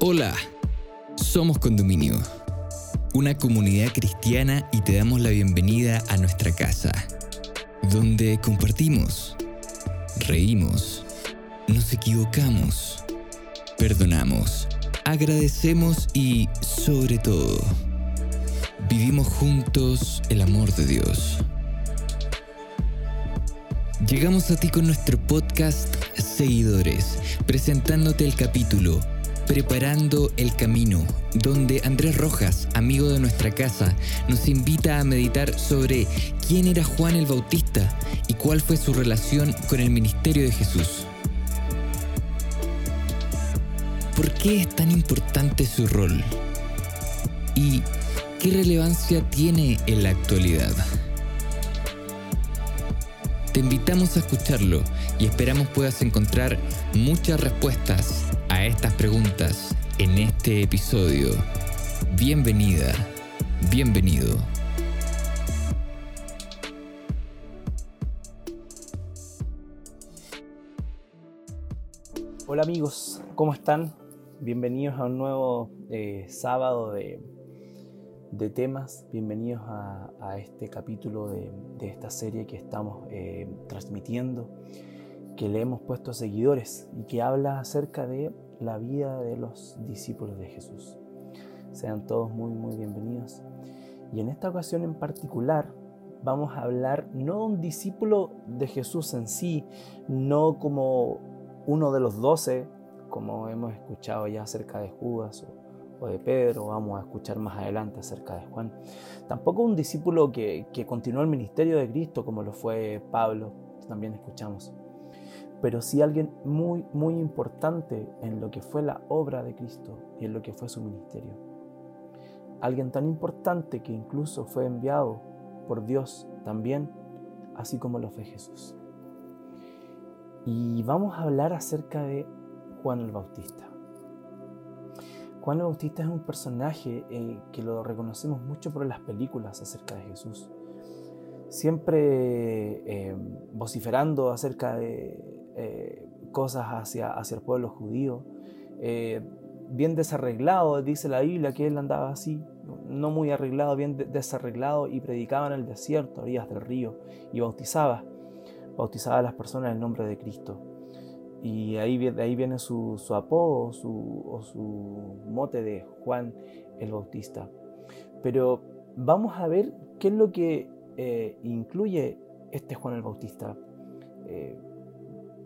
Hola, somos Condominio, una comunidad cristiana y te damos la bienvenida a nuestra casa, donde compartimos, reímos, nos equivocamos, perdonamos, agradecemos y, sobre todo, vivimos juntos el amor de Dios. Llegamos a ti con nuestro podcast Seguidores, presentándote el capítulo Preparando el Camino, donde Andrés Rojas, amigo de nuestra casa, nos invita a meditar sobre quién era Juan el Bautista y cuál fue su relación con el ministerio de Jesús. ¿Por qué es tan importante su rol? ¿Y qué relevancia tiene en la actualidad? Te invitamos a escucharlo y esperamos puedas encontrar muchas respuestas estas preguntas en este episodio. Bienvenida, bienvenido. Hola amigos, ¿cómo están? Bienvenidos a un nuevo eh, sábado de de temas. Bienvenidos a, este capítulo de, esta serie que estamos eh, transmitiendo, que le hemos puesto seguidores y que habla acerca de la vida de los discípulos de Jesús. Sean todos muy, muy bienvenidos. Y en esta ocasión en particular vamos a hablar no de un discípulo de Jesús en sí, no como uno de los doce, como hemos escuchado ya acerca de Judas o de Pedro, vamos a escuchar más adelante acerca de Juan. Tampoco un discípulo que, continuó el ministerio de Cristo como lo fue Pablo, también escuchamos. Pero sí alguien muy, muy importante en lo que fue la obra de Cristo y en lo que fue su ministerio. Alguien tan importante que incluso fue enviado por Dios también, así como lo fue Jesús. Y vamos a hablar acerca de Juan el Bautista. Juan el Bautista es un personaje eh, que lo reconocemos mucho por las películas acerca de Jesús. Siempre eh, vociferando acerca de eh, cosas hacia, hacia el pueblo judío. bien desarreglado, dice la Biblia que él andaba así, no muy arreglado, bien desarreglado y predicaba en el desierto, orillas del río, y bautizaba, bautizaba a las personas en el nombre de Cristo. Y ahí, de ahí viene su, apodo o su mote de Juan el Bautista. Pero vamos a ver qué es lo que eh, incluye este Juan el Bautista. Eh,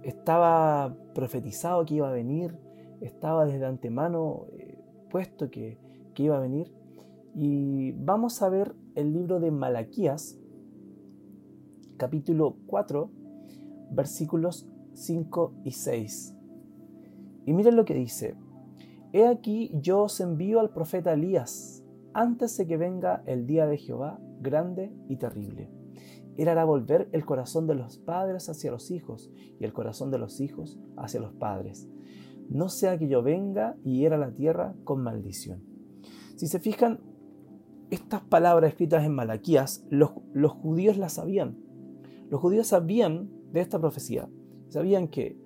estaba profetizado que iba a venir, estaba desde antemano eh, puesto que, que iba a venir. Y vamos a ver el libro de Malaquías, capítulo 4, versículos 5 y 6. Y miren lo que dice. He aquí yo os envío al profeta Elías antes de que venga el día de Jehová grande y terrible. Él volver el corazón de los padres hacia los hijos y el corazón de los hijos hacia los padres. No sea que yo venga y hiera la tierra con maldición. Si se fijan, estas palabras escritas en Malaquías, los, los judíos las sabían. Los judíos sabían de esta profecía. Sabían que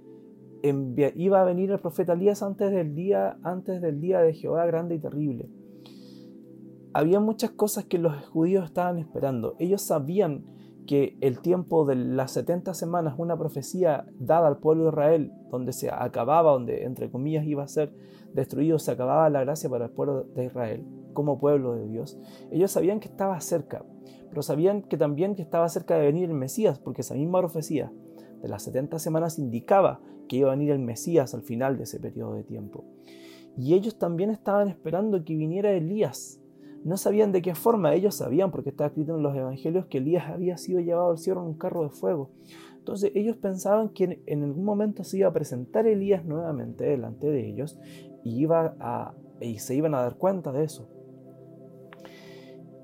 iba a venir el profeta Elías antes del día, antes del día de Jehová grande y terrible. Había muchas cosas que los judíos estaban esperando. Ellos sabían que el tiempo de las 70 semanas, una profecía dada al pueblo de Israel, donde se acababa, donde entre comillas iba a ser destruido, se acababa la gracia para el pueblo de Israel como pueblo de Dios. Ellos sabían que estaba cerca, pero sabían que también que estaba cerca de venir el Mesías, porque esa misma profecía de las 70 semanas indicaba que iba a venir el Mesías al final de ese periodo de tiempo. Y ellos también estaban esperando que viniera Elías. No sabían de qué forma, ellos sabían, porque está escrito en los evangelios, que Elías había sido llevado al cielo en un carro de fuego. Entonces ellos pensaban que en algún momento se iba a presentar Elías nuevamente delante de ellos y, iba a, y se iban a dar cuenta de eso.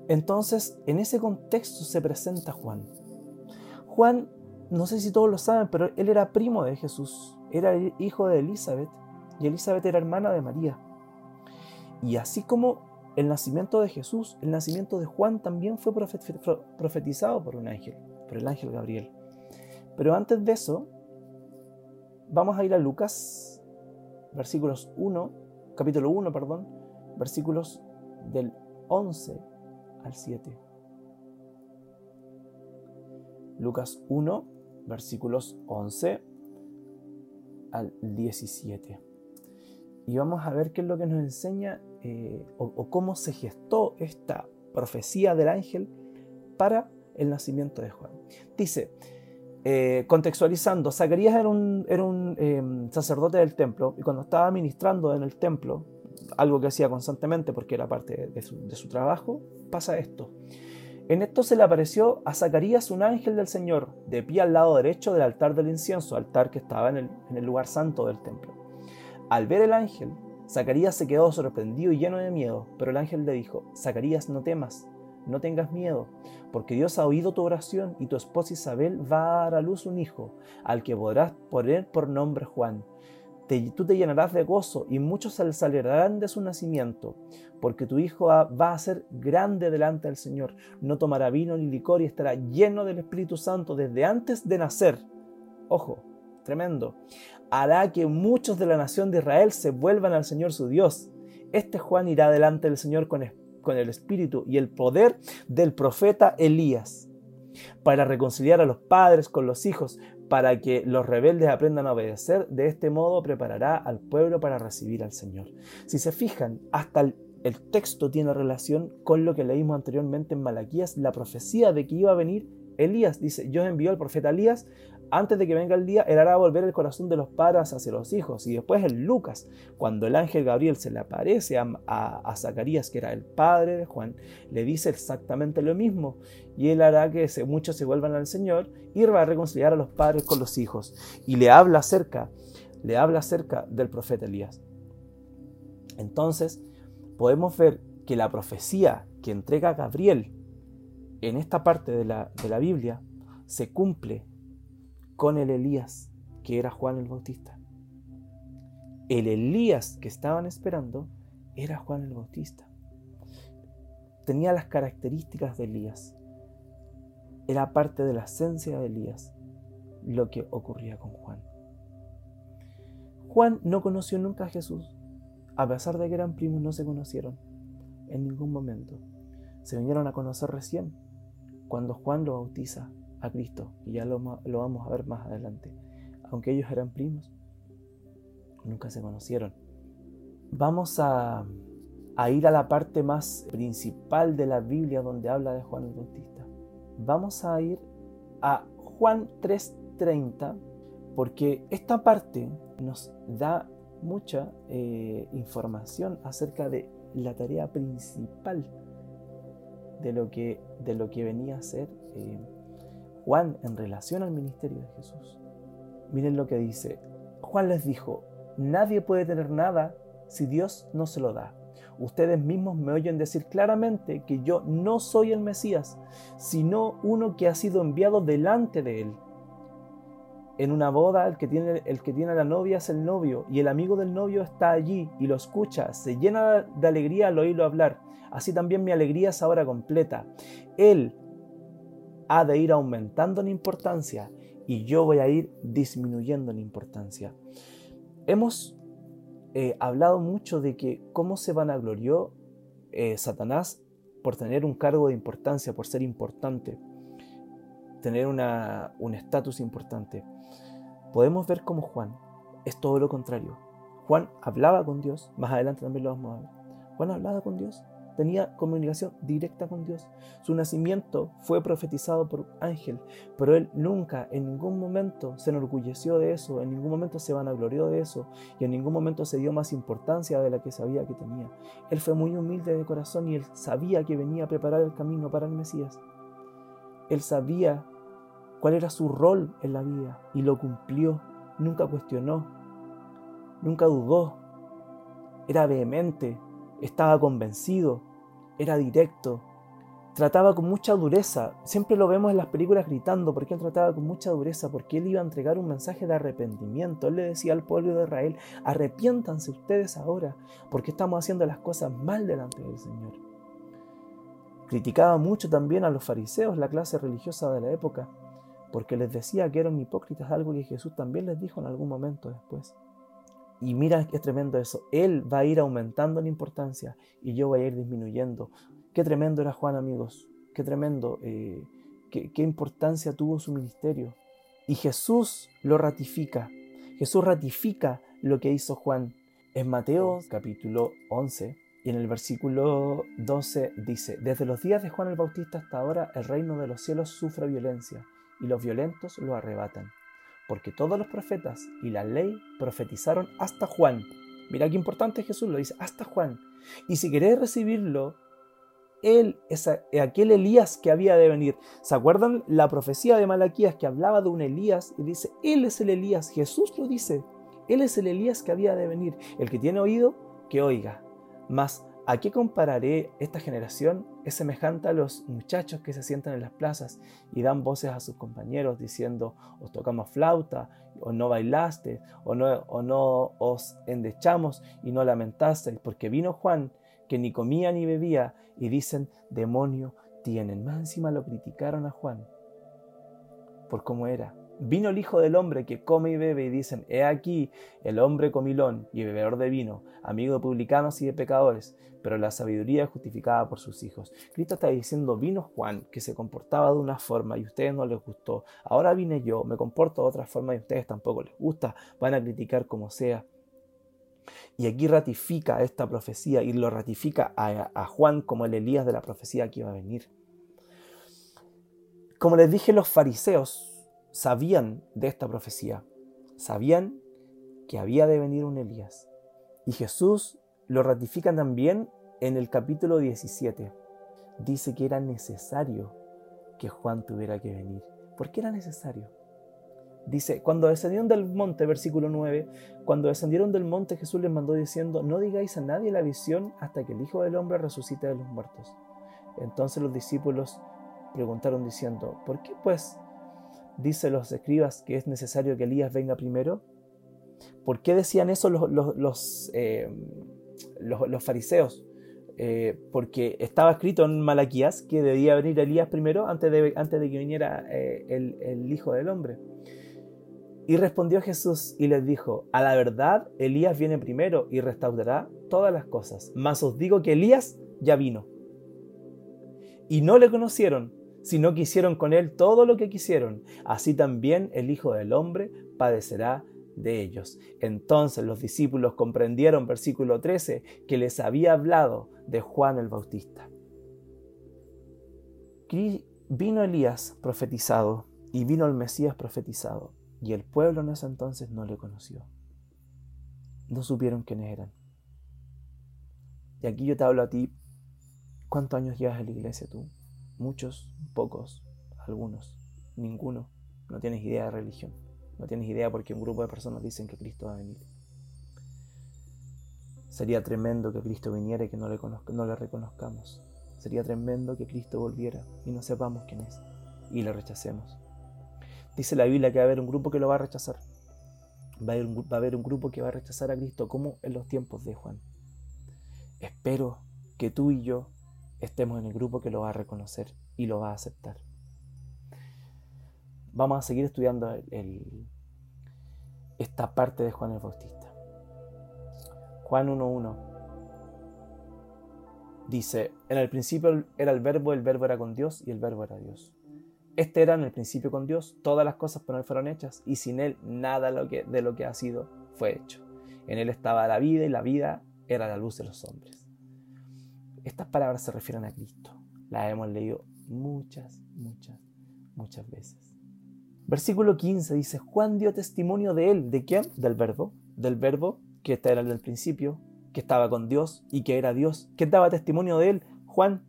Entonces, en ese contexto se presenta Juan. Juan no sé si todos lo saben, pero él era primo de Jesús, era el hijo de Elizabeth y Elizabeth era hermana de María. Y así como el nacimiento de Jesús, el nacimiento de Juan también fue profetizado por un ángel, por el ángel Gabriel. Pero antes de eso, vamos a ir a Lucas, versículos 1 capítulo 1, perdón, versículos del 11 al 7. Lucas 1, versículos 11 al 17. Y vamos a ver qué es lo que nos enseña eh, o, cómo se gestó esta profecía del ángel para el nacimiento de Juan. Dice, eh, contextualizando, Zacarías era un, em, sacerdote del templo y cuando estaba ministrando en el templo, algo que hacía constantemente porque era parte de su trabajo, pasa esto. En esto se le apareció a Zacarías un ángel del Señor, de pie al lado derecho del altar del incienso, altar que estaba en el, lugar santo del templo. Al ver el ángel, Zacarías se quedó sorprendido y lleno de miedo, pero el ángel le dijo, Zacarías, no temas, no tengas miedo, porque Dios ha oído tu oración y tu esposa Isabel va a dar a luz un hijo, al que podrás poner por nombre Juan tú te llenarás de gozo y muchos se alegrarán de su nacimiento, porque tu hijo va a ser grande delante del Señor. No tomará vino ni licor y estará lleno del Espíritu Santo desde antes de nacer. Ojo, tremendo. Hará que muchos de la nación de Israel se vuelvan al Señor su Dios. Este Juan irá delante del Señor con, el Espíritu y el poder del profeta Elías para reconciliar a los padres con los hijos, para que los rebeldes aprendan a obedecer. De este modo preparará al pueblo para recibir al Señor. Si se fijan, hasta el, texto tiene relación con lo que leímos anteriormente en Malaquías, la profecía de que iba a venir Elías. Dice, yo envió al profeta Elías antes de que venga el día, él hará volver el corazón de los padres hacia los hijos. Y después en Lucas, cuando el ángel Gabriel se le aparece a, Zacarías, que era el padre de Juan, le dice exactamente lo mismo. Y él hará que muchos se vuelvan al Señor y va a reconciliar a los padres con los hijos. Y le habla acerca, le habla acerca del profeta Elías. Entonces, podemos ver que la profecía que entrega Gabriel en esta parte de la, de la Biblia se cumple con el Elías, que era Juan el Bautista. El Elías que estaban esperando era Juan el Bautista. Tenía las características de Elías. Era parte de la esencia de Elías lo que ocurría con Juan. Juan no conoció nunca a Jesús. A pesar de que eran primos, no se conocieron en ningún momento. Se vinieron a conocer recién, cuando Juan lo bautiza a Cristo, y ya lo, vamos a ver más adelante. Aunque ellos eran primos, nunca se conocieron. Vamos a, a ir a la parte más principal de la Biblia donde habla de Juan el Bautista. Vamos a ir a Juan 3:30 porque esta parte nos da mucha eh, información acerca de la tarea principal de lo que, de lo que venía a ser eh, Juan en relación al ministerio de Jesús. Miren lo que dice. Juan les dijo, nadie puede tener nada si Dios no se lo da. Ustedes mismos me oyen decir claramente que yo no soy el Mesías, sino uno que ha sido enviado delante de él. En una boda el que tiene, a la novia es el novio y el amigo del novio está allí y lo escucha, se llena de alegría al oírlo hablar. Así también mi alegría es ahora completa. Él ha de ir aumentando en importancia y yo voy a ir disminuyendo en importancia. Hemos eh, hablado mucho de que cómo se vanaglorió eh, Satanás por tener un cargo de importancia, por ser importante, tener un estatus importante. Podemos ver cómo Juan es todo lo contrario. Juan hablaba con Dios, más adelante también lo vamos a ver. Juan hablaba con Dios, tenía comunicación directa con Dios. Su nacimiento fue profetizado por ángel, pero él nunca, en ningún momento se enorgulleció de eso, en ningún momento se vanaglorió de eso y en ningún momento se dio más importancia de la que sabía que tenía. Él fue muy humilde de corazón y él sabía que venía a preparar el camino para el Mesías. Él sabía cuál era su rol en la vida y lo cumplió. Nunca cuestionó, nunca dudó, era vehemente, estaba convencido, era directo, trataba con mucha dureza. Siempre lo vemos en las películas gritando porque él trataba con mucha dureza, porque él iba a entregar un mensaje de arrepentimiento. Él le decía al pueblo de Israel, arrepiéntanse ustedes ahora, porque estamos haciendo las cosas mal delante del Señor. Criticaba mucho también a los fariseos, la clase religiosa de la época, porque les decía que eran hipócritas, algo que Jesús también les dijo en algún momento después. Y mira qué tremendo eso. Él va a ir aumentando en importancia y yo voy a ir disminuyendo. Qué tremendo era Juan, amigos. Qué tremendo. Eh, qué, qué importancia tuvo su ministerio. Y Jesús lo ratifica. Jesús ratifica lo que hizo Juan. En Mateo capítulo 11 y en el versículo 12 dice, desde los días de Juan el Bautista hasta ahora el reino de los cielos sufre violencia y los violentos lo arrebatan porque todos los profetas y la ley profetizaron hasta Juan. Mira qué importante Jesús lo dice, hasta Juan. Y si queréis recibirlo, él es aquel Elías que había de venir. ¿Se acuerdan la profecía de Malaquías que hablaba de un Elías y dice, él es el Elías? Jesús lo dice, él es el Elías que había de venir. El que tiene oído, que oiga. Mas ¿A qué compararé esta generación? Es semejante a los muchachos que se sientan en las plazas y dan voces a sus compañeros diciendo, os tocamos flauta, o no bailaste, o no, o no os endechamos y no lamentasteis, porque vino Juan, que ni comía ni bebía, y dicen, demonio tienen. Más encima lo criticaron a Juan por cómo era. Vino el Hijo del Hombre que come y bebe y dicen, he aquí el hombre comilón y bebedor de vino, amigo de publicanos y de pecadores, pero la sabiduría es justificada por sus hijos. Cristo está diciendo, vino Juan que se comportaba de una forma y a ustedes no les gustó. Ahora vine yo, me comporto de otra forma y a ustedes tampoco les gusta, van a criticar como sea. Y aquí ratifica esta profecía y lo ratifica a, a Juan como el Elías de la profecía que iba a venir. Como les dije, los fariseos sabían de esta profecía, sabían que había de venir un Elías. Y Jesús lo ratifica también en el capítulo 17. Dice que era necesario que Juan tuviera que venir. ¿Por qué era necesario? Dice, cuando descendieron del monte, versículo 9, cuando descendieron del monte Jesús les mandó diciendo, no digáis a nadie la visión hasta que el Hijo del Hombre resucite de los muertos. Entonces los discípulos preguntaron diciendo, ¿por qué pues dice los escribas que es necesario que Elías venga primero? ¿Por qué decían eso los, los, eh, fariseos? Eh, porque estaba escrito en Malaquías que debía venir Elías primero antes de, antes de que viniera eh, el, el Hijo del Hombre. Y respondió Jesús y les dijo, a la verdad, Elías viene primero y restaurará todas las cosas. Mas os digo que Elías ya vino. Y no le conocieron, sino que hicieron con él todo lo que quisieron. Así también el Hijo del Hombre padecerá de ellos. Entonces los discípulos comprendieron, versículo 13, que les había hablado de Juan el Bautista. Vino Elías profetizado y vino el Mesías profetizado, y el pueblo en ese entonces no le conoció. No supieron quiénes eran. Y aquí yo te hablo a ti, ¿cuántos años llevas en la iglesia tú? Muchos, pocos, algunos, ninguno. No tienes idea de religión. No tienes idea porque un grupo de personas dicen que Cristo va a venir. Sería tremendo que Cristo viniera y que no le, no le reconozcamos. Sería tremendo que Cristo volviera y no sepamos quién es y le rechacemos. Dice la Biblia que va a haber un grupo que lo va a rechazar. Va a, va a haber un grupo que va a rechazar a Cristo como en los tiempos de Juan. Espero que tú y yo estemos en el grupo que lo va a reconocer y lo va a aceptar. Vamos a seguir estudiando esta parte de Juan el Bautista. Juan 1.1 dice, en el principio era el verbo, el verbo era con Dios y el verbo era Dios. Este era en el principio con Dios, todas las cosas por él fueron hechas y sin él nada de lo que ha sido fue hecho. En él estaba la vida y la vida era la luz de los hombres. Estas palabras se refieren a Cristo. Las hemos leído muchas, muchas, muchas veces. Versículo 15 dice, Juan dio testimonio de él. ¿De quién? Del verbo. Del verbo que este era el del principio, que estaba con Dios y que era Dios. ¿Quién daba testimonio de él? Juan,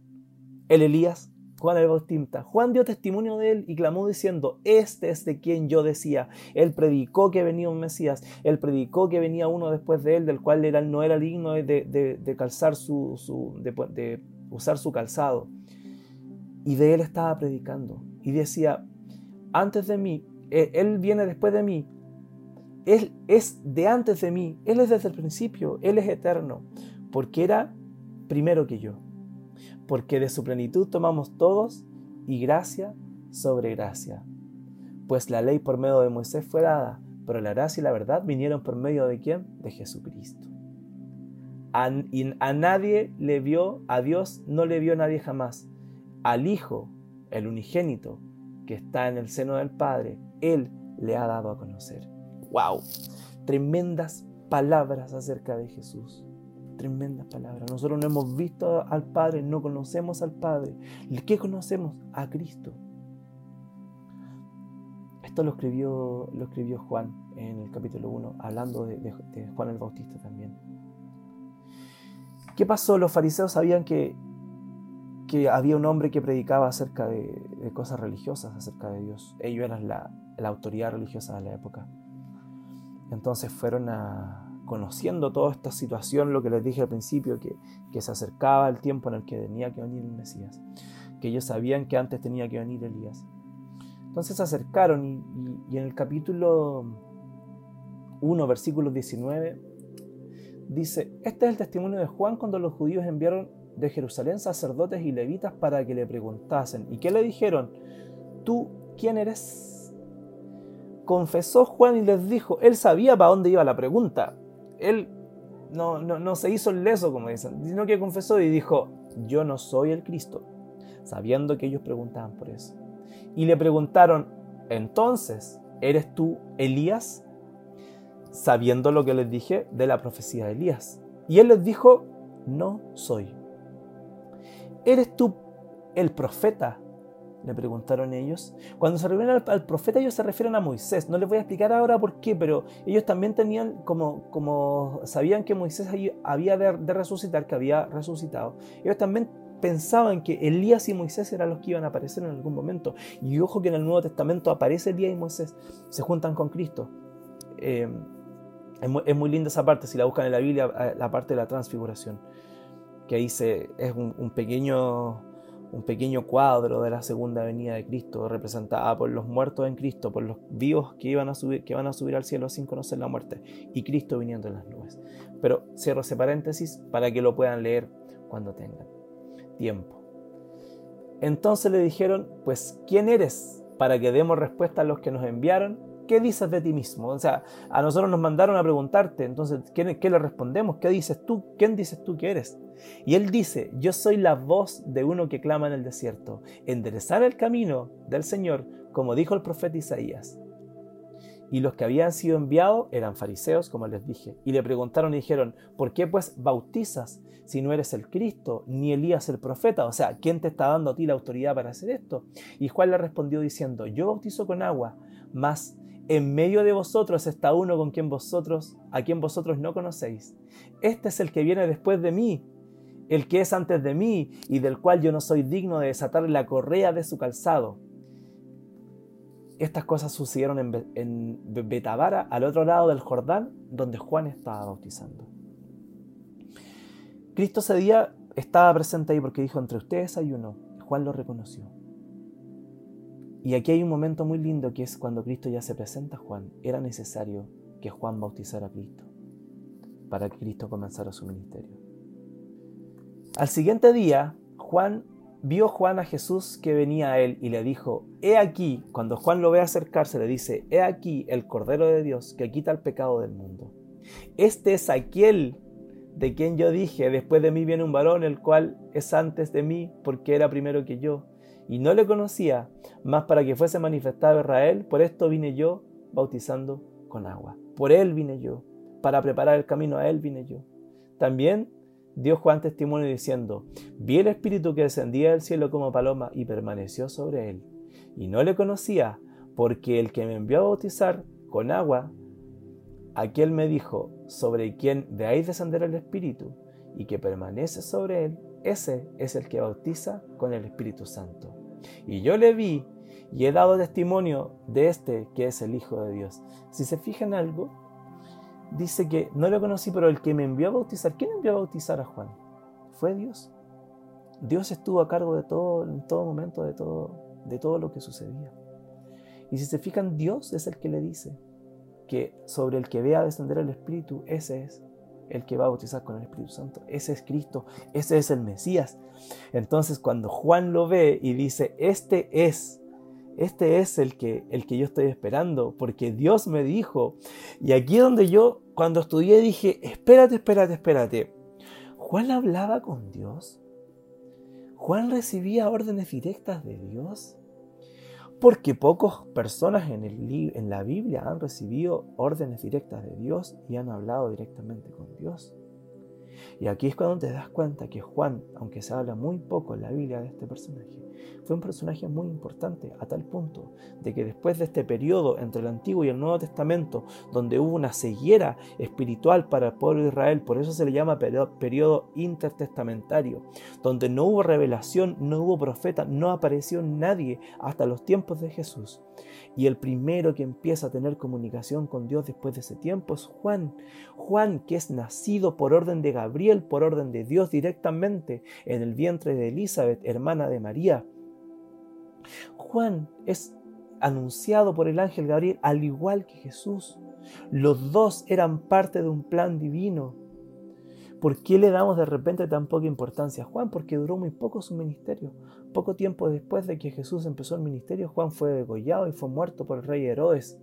el Elías, Juan dio testimonio de él y clamó diciendo, este es de quien yo decía. Él predicó que venía un Mesías, él predicó que venía uno después de él, del cual no era digno de, calzar su, de, usar su calzado. Y de él estaba predicando. Y decía, antes de mí, e, él viene después de mí, él es de antes de mí, él es desde el principio, él es eterno, porque era primero que yo porque de su plenitud tomamos todos y gracia sobre gracia. Pues la ley por medio de Moisés fue dada, pero la gracia y la verdad vinieron por medio de quién? De Jesucristo. A, nadie le vio, a Dios no le vio nadie jamás. Al Hijo, el unigénito, que está en el seno del Padre, Él le ha dado a conocer. ¡Wow! Tremendas palabras acerca de Jesús. Tremendas palabras. Nosotros no hemos visto al Padre, no conocemos al Padre. ¿Qué conocemos? A Cristo. Esto lo escribió, lo escribió Juan en el capítulo 1, hablando de, Juan el Bautista también. ¿Qué pasó? Los fariseos sabían que, que había un hombre que predicaba acerca de, cosas religiosas, acerca de Dios. Ellos eran la, la autoridad religiosa de la época. Entonces fueron a, conociendo toda esta situación, lo que les dije al principio, que, que, se acercaba el tiempo en el que tenía que venir el Mesías, que ellos sabían que antes tenía que venir Elías. Entonces se acercaron y, en el capítulo 1, versículo 19, dice, este es el testimonio de Juan cuando los judíos enviaron de Jerusalén sacerdotes y levitas para que le preguntasen. ¿Y qué le dijeron? ¿Tú quién eres? confesó Juan y les dijo, él sabía para dónde iba la pregunta. Él no, no, se hizo el leso, como dicen, sino que confesó y dijo, yo no soy el Cristo, sabiendo que ellos preguntaban por eso. Y le preguntaron, entonces, ¿eres tú Elías? Sabiendo lo que les dije de la profecía de Elías. Y él les dijo, no soy. ¿Eres tú el profeta le preguntaron ellos. Cuando se refieren al, profeta, ellos se refieren a Moisés. No les voy a explicar ahora por qué, pero ellos también tenían, como, como sabían que Moisés había de, resucitar, que había resucitado, ellos también pensaban que Elías y Moisés eran los que iban a aparecer en algún momento. Y ojo que en el Nuevo Testamento aparece Elías y Moisés, se juntan con Cristo. Eh, es, muy, linda esa parte, si la buscan en la Biblia, la parte de la transfiguración, que ahí se, es un pequeño un pequeño cuadro de la segunda venida de Cristo, representada por los muertos en Cristo, por los vivos que, iban a subir, que van a subir al cielo sin conocer la muerte, y Cristo viniendo en las nubes. Pero cierro ese paréntesis para que lo puedan leer cuando tengan tiempo. Entonces le dijeron, pues, ¿quién eres? Para que demos respuesta a los que nos enviaron. ¿Qué dices de ti mismo? O sea, a nosotros nos mandaron a preguntarte, entonces, ¿qué, qué le respondemos? ¿Qué dices tú? ¿Quién dices tú que eres? Y él dice, yo soy la voz de uno que clama en el desierto, enderezar el camino del Señor, como dijo el profeta Isaías. Y los que habían sido enviados eran fariseos, como les dije, y le preguntaron y dijeron, ¿por qué pues bautizas si no eres el Cristo, ni Elías el profeta? O sea, ¿quién te está dando a ti la autoridad para hacer esto? Y Juan le respondió diciendo, yo bautizo con agua, mas en medio de vosotros está uno con quien vosotros, a quien vosotros no conocéis. Este es el que viene después de mí, el que es antes de mí y del cual yo no soy digno de desatar la correa de su calzado. Estas cosas sucedieron en, Betabara, al otro lado del Jordán, donde Juan estaba bautizando. Cristo ese día estaba presente ahí porque dijo, entre ustedes hay uno. Juan lo reconoció. Y aquí hay un momento muy lindo que es cuando Cristo ya se presenta a Juan. Era necesario que Juan bautizara a Cristo para que Cristo comenzara su ministerio. Al siguiente día, Juan vio Juan a Jesús que venía a él y le dijo, he aquí, cuando Juan lo ve acercarse, le dice, he aquí el Cordero de Dios que quita el pecado del mundo. Este es aquel de quien yo dije, después de mí viene un varón, el cual es antes de mí, porque era primero que yo, y no le conocía, más para que fuese manifestado Israel, por esto vine yo bautizando con agua. Por él vine yo, para preparar el camino a él vine yo. También dio Juan testimonio diciendo, vi el Espíritu que descendía del cielo como paloma y permaneció sobre él. Y no le conocía, porque el que me envió a bautizar con agua, aquel me dijo, sobre quien veáis descender el Espíritu y que permanece sobre él, ese es el que bautiza con el Espíritu Santo. Y yo le vi y he dado testimonio de este que es el Hijo de Dios. Si se fijan algo, dice que no lo conocí, pero el que me envió a bautizar, ¿quién envió a bautizar a Juan? Fue Dios. Dios estuvo a cargo de todo, en todo momento, de todo, de todo lo que sucedía. Y si se fijan, Dios es el que le dice que sobre el que vea descender el Espíritu, ese es el que va a bautizar con el Espíritu Santo. Ese es Cristo, ese es el Mesías. Entonces cuando Juan lo ve y dice, este es este es el que, el que yo estoy esperando, porque Dios me dijo. Y aquí donde yo, cuando estudié, dije, espérate, espérate, espérate. ¿Juan hablaba con Dios? ¿Juan recibía órdenes directas de Dios? Porque pocas personas en, el, en la Biblia han recibido órdenes directas de Dios y han hablado directamente con Dios. Y aquí es cuando te das cuenta que Juan, aunque se habla muy poco en la Biblia de este personaje, fue un personaje muy importante a tal punto de que después de este periodo entre el Antiguo y el Nuevo Testamento, donde hubo una ceguera espiritual para el pueblo de Israel, por eso se le llama periodo intertestamentario, donde no hubo revelación, no hubo profeta, no apareció nadie hasta los tiempos de Jesús. Y el primero que empieza a tener comunicación con Dios después de ese tiempo es Juan. Juan, que es nacido por orden de Gabriel, por orden de Dios directamente en el vientre de Elizabeth, hermana de María. Juan es anunciado por el ángel Gabriel al igual que Jesús. Los dos eran parte de un plan divino. ¿Por qué le damos de repente tan poca importancia a Juan? Porque duró muy poco su ministerio. Poco tiempo después de que Jesús empezó el ministerio, Juan fue degollado y fue muerto por el rey Herodes.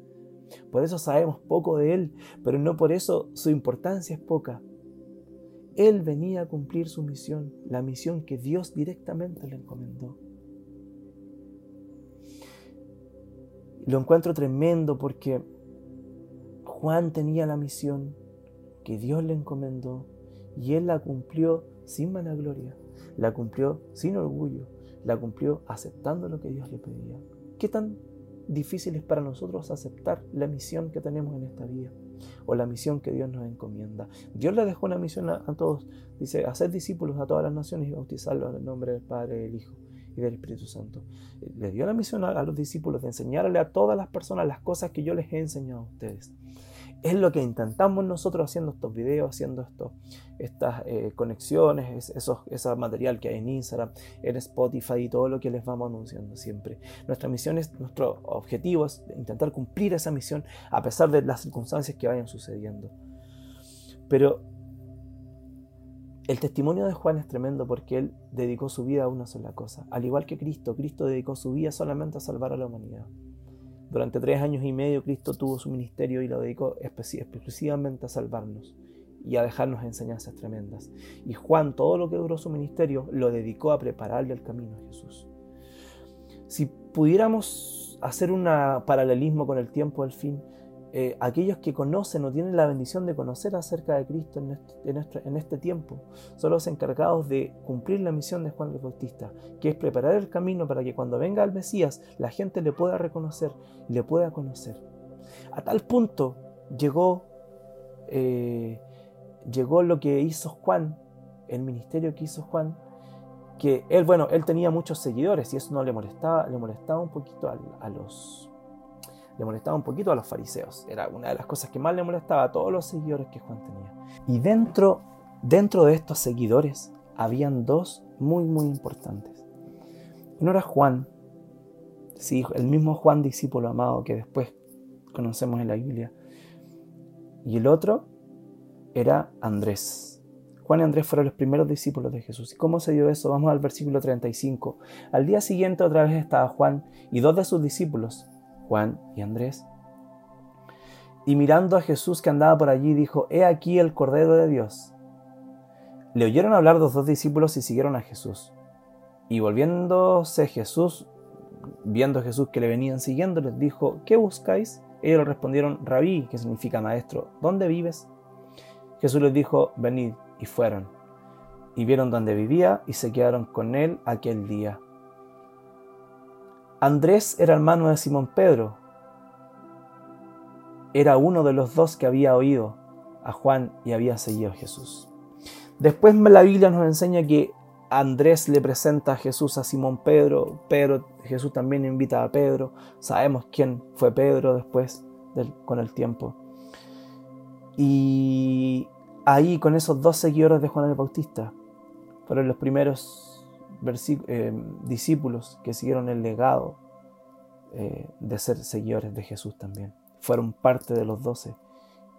Por eso sabemos poco de él, pero no por eso su importancia es poca. Él venía a cumplir su misión, la misión que Dios directamente le encomendó. Lo encuentro tremendo porque Juan tenía la misión que Dios le encomendó y él la cumplió sin vanagloria, la cumplió sin orgullo, la cumplió aceptando lo que Dios le pedía. ¿Qué tan difícil es para nosotros aceptar la misión que tenemos en esta vida o la misión que Dios nos encomienda? Dios le dejó una misión a, todos, dice, hacer discípulos a todas las naciones y bautizarlos en el nombre del Padre, del Hijo y del Espíritu Santo. Le dio la misión a, los discípulos de enseñarle a todas las personas las cosas que yo les he enseñado a ustedes. Es lo que intentamos nosotros haciendo estos videos, haciendo esto, estas eh, conexiones, ese material que hay en Instagram, en Spotify y todo lo que les vamos anunciando siempre. Nuestra misión es, nuestro objetivo es intentar cumplir esa misión a pesar de las circunstancias que vayan sucediendo. Pero el testimonio de Juan es tremendo porque él dedicó su vida a una sola cosa. Al igual que Cristo, Cristo dedicó su vida solamente a salvar a la humanidad. Durante tres años y medio Cristo tuvo su ministerio y lo dedicó exclusivamente a salvarnos y a dejarnos enseñanzas tremendas. Y Juan, todo lo que duró su ministerio, lo dedicó a prepararle el camino a Jesús. Si pudiéramos hacer un paralelismo con el tiempo del fin, eh, aquellos que conocen o tienen la bendición de conocer acerca de Cristo en este, tiempo son los encargados de cumplir la misión de Juan el Bautista, que es preparar el camino para que cuando venga el Mesías la gente le pueda reconocer le pueda conocer. A tal punto llegó, eh, llegó lo que hizo Juan, el ministerio que hizo Juan, que él, bueno, él tenía muchos seguidores y eso no le molestaba, le molestaba un poquito a los le molestaba un poquito a los fariseos. Era una de las cosas que más le molestaba a todos los seguidores que Juan tenía. Y dentro, dentro de estos seguidores habían dos muy, muy importantes. Uno era Juan, sí, el mismo Juan discípulo amado que después conocemos en la Biblia. Y el otro era Andrés. Juan y Andrés fueron los primeros discípulos de Jesús. ¿Y cómo se dio eso? Vamos al versículo 35. Al día siguiente otra vez estaba Juan y dos de sus discípulos, Juan y Andrés. Y mirando a Jesús que andaba por allí, dijo, He aquí el Cordero de Dios. Le oyeron hablar los dos discípulos y siguieron a Jesús. Y volviéndose Jesús, viendo a Jesús que le venían siguiendo, les dijo, ¿qué buscáis? Ellos le respondieron, Rabí, que significa maestro, ¿dónde vives? Jesús les dijo, venid, y fueron. Y vieron dónde vivía y se quedaron con él aquel día. Andrés era hermano de Simón Pedro. Era uno de los dos que había oído a Juan y había seguido a Jesús. Después la Biblia nos enseña que Andrés le presenta a Jesús a Simón Pedro, pero Jesús también invita a Pedro. Sabemos quién fue Pedro después con el tiempo. Y ahí con esos dos seguidores de Juan el Bautista fueron los primeros eh, discípulos que siguieron el legado eh, de ser seguidores de Jesús también. Fueron parte de los doce.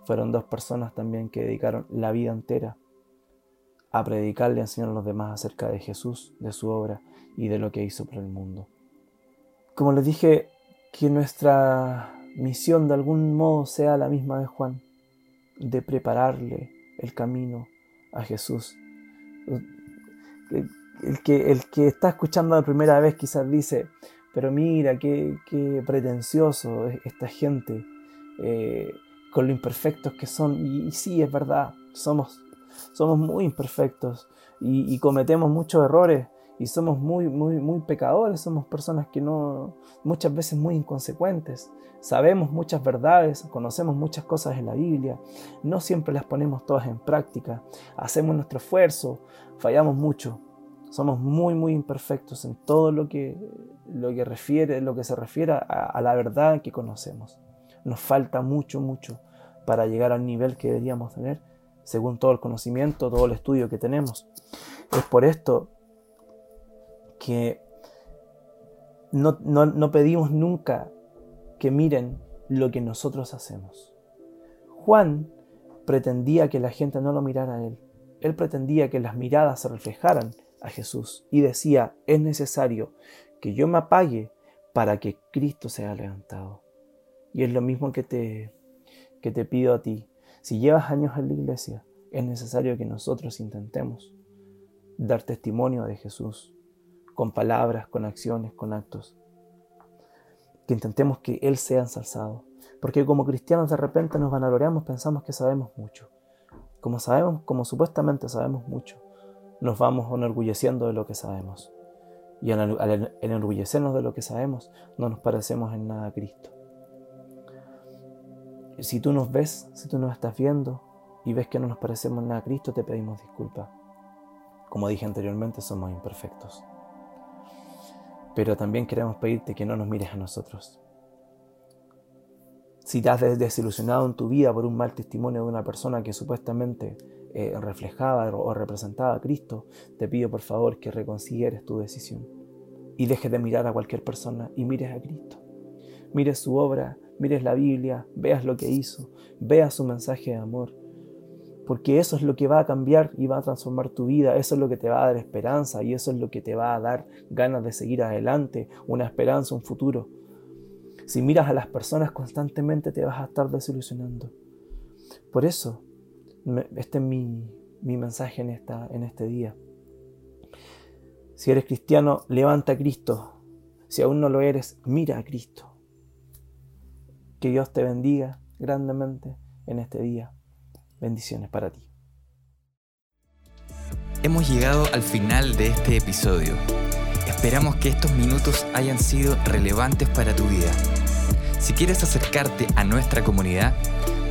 Fueron dos personas también que dedicaron la vida entera a predicarle y enseñar a los demás acerca de Jesús, de su obra y de lo que hizo por el mundo. como les dije, que nuestra misión de algún modo sea la misma de Juan, de prepararle el camino a Jesús. El que, el que está escuchando la primera vez quizás dice, pero mira, qué, qué pretencioso esta gente, eh, con lo imperfectos que son. Y, sí, es verdad, somos, somos muy imperfectos y, y cometemos muchos errores y somos muy, muy, muy pecadores, somos personas que no, muchas veces muy inconsecuentes. Sabemos muchas verdades, conocemos muchas cosas en la Biblia, no siempre las ponemos todas en práctica, hacemos nuestro esfuerzo, fallamos mucho, somos muy, muy imperfectos en todo lo que, lo que, refiere, lo que se refiere a, la verdad que conocemos. Nos falta mucho, mucho para llegar al nivel que deberíamos tener, según todo el conocimiento, todo el estudio que tenemos. Es por esto que no, no, pedimos nunca que miren lo que nosotros hacemos. Juan pretendía que la gente no lo mirara a él. Él pretendía que las miradas se reflejaran a Jesús y decía, es necesario que yo me apague para que Cristo sea levantado. Y es lo mismo que te, que te pido a ti. Si llevas años en la iglesia, es necesario que nosotros intentemos dar testimonio de Jesús, con palabras, con acciones, con actos. Que intentemos que Él sea ensalzado. Porque como cristianos de repente nos vanagloriamos, pensamos que sabemos mucho. Como sabemos, como supuestamente sabemos mucho, nos vamos enorgulleciendo de lo que sabemos. Y al, enorgullecernos de lo que sabemos, no nos parecemos en nada a Cristo. Si tú nos ves, si tú nos estás viendo y ves que no nos parecemos en nada a Cristo, te pedimos disculpas. Como dije anteriormente, somos imperfectos pero también queremos pedirte que no nos mires a nosotros. Si te has desilusionado en tu vida por un mal testimonio de una persona que supuestamente eh, reflejaba o representaba a Cristo, te pido por favor que reconsideres tu decisión y dejes de mirar a cualquier persona y mires a Cristo. Mires su obra, mires la Biblia, veas lo que hizo, veas su mensaje de amor porque eso es lo que va a cambiar y va a transformar tu vida, eso es lo que te va a dar esperanza y eso es lo que te va a dar ganas de seguir adelante, una esperanza, un futuro. Si miras a las personas constantemente te vas a estar desilusionando. Por eso, este es mi, mensaje en, esta, en este día. Si eres cristiano, levanta a Cristo. Si aún no lo eres, mira a Cristo. Que Dios te bendiga grandemente en este día. Bendiciones para ti. Hemos llegado al final de este episodio. Esperamos que estos minutos hayan sido relevantes para tu vida. Si quieres acercarte a nuestra comunidad,